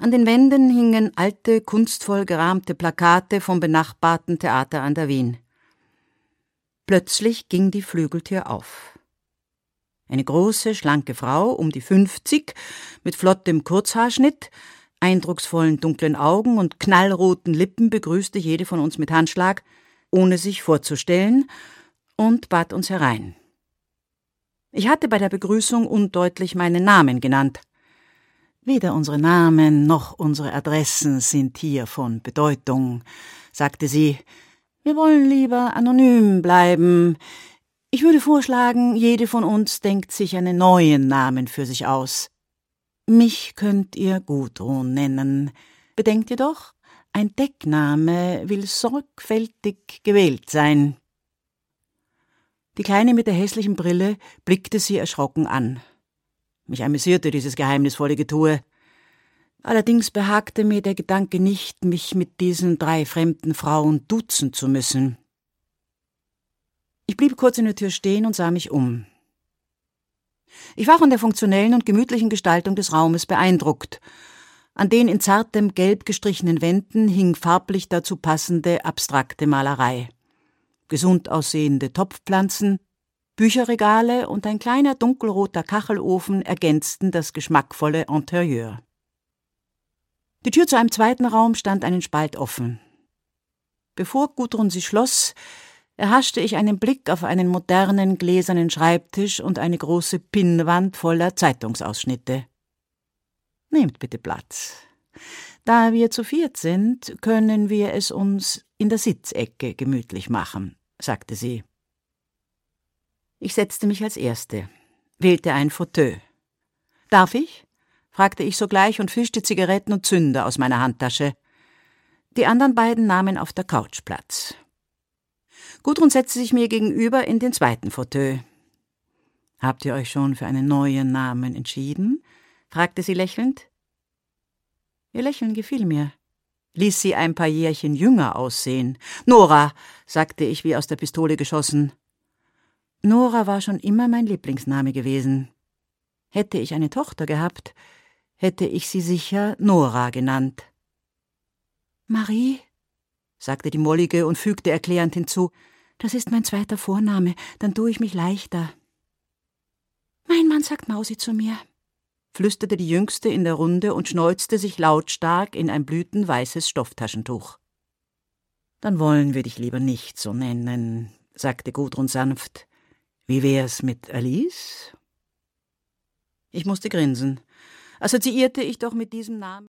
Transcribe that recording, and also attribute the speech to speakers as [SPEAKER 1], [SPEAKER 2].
[SPEAKER 1] An den Wänden hingen alte, kunstvoll gerahmte Plakate vom benachbarten Theater an der Wien. Plötzlich ging die Flügeltür auf. Eine große, schlanke Frau, um die fünfzig, mit flottem Kurzhaarschnitt, eindrucksvollen dunklen Augen und knallroten Lippen begrüßte jede von uns mit Handschlag, ohne sich vorzustellen, und bat uns herein. Ich hatte bei der Begrüßung undeutlich meinen Namen genannt. Weder unsere Namen noch unsere Adressen sind hier von Bedeutung, sagte sie. Wir wollen lieber anonym bleiben. Ich würde vorschlagen, jede von uns denkt sich einen neuen Namen für sich aus. Mich könnt ihr Gudrun nennen. Bedenkt jedoch, ein Deckname will sorgfältig gewählt sein. Die Kleine mit der hässlichen Brille blickte sie erschrocken an. Mich amüsierte dieses geheimnisvolle Getue. Allerdings behagte mir der Gedanke nicht, mich mit diesen drei fremden Frauen duzen zu müssen. Ich blieb kurz in der Tür stehen und sah mich um. Ich war von der funktionellen und gemütlichen Gestaltung des Raumes beeindruckt. An den in zartem Gelb gestrichenen Wänden hing farblich dazu passende abstrakte Malerei. Gesund aussehende Topfpflanzen, Bücherregale und ein kleiner dunkelroter Kachelofen ergänzten das geschmackvolle Interieur. Die Tür zu einem zweiten Raum stand einen Spalt offen. Bevor Gudrun sie schloss, erhaschte ich einen Blick auf einen modernen gläsernen Schreibtisch und eine große Pinnwand voller Zeitungsausschnitte. Nehmt bitte Platz. Da wir zu viert sind, können wir es uns in der Sitzecke gemütlich machen, sagte sie. Ich setzte mich als Erste, wählte ein Fauteuil. Darf ich? fragte ich sogleich und fischte Zigaretten und Zünder aus meiner Handtasche. Die anderen beiden nahmen auf der Couch Platz. Gudrun setzte sich mir gegenüber in den zweiten Fauteuil. Habt ihr euch schon für einen neuen Namen entschieden? fragte sie lächelnd. Ihr Lächeln gefiel mir, ließ sie ein paar Jährchen jünger aussehen. Nora, sagte ich wie aus der Pistole geschossen. Nora war schon immer mein Lieblingsname gewesen. Hätte ich eine Tochter gehabt, hätte ich sie sicher Nora genannt. Marie, sagte die Mollige und fügte erklärend hinzu, das ist mein zweiter Vorname, dann tue ich mich leichter. Mein Mann sagt Mausi zu mir, flüsterte die Jüngste in der Runde und schneuzte sich lautstark in ein blütenweißes Stofftaschentuch. Dann wollen wir dich lieber nicht so nennen, sagte Gudrun sanft. Wie wär's mit Alice? Ich musste grinsen. Assoziierte ich doch mit diesem Namen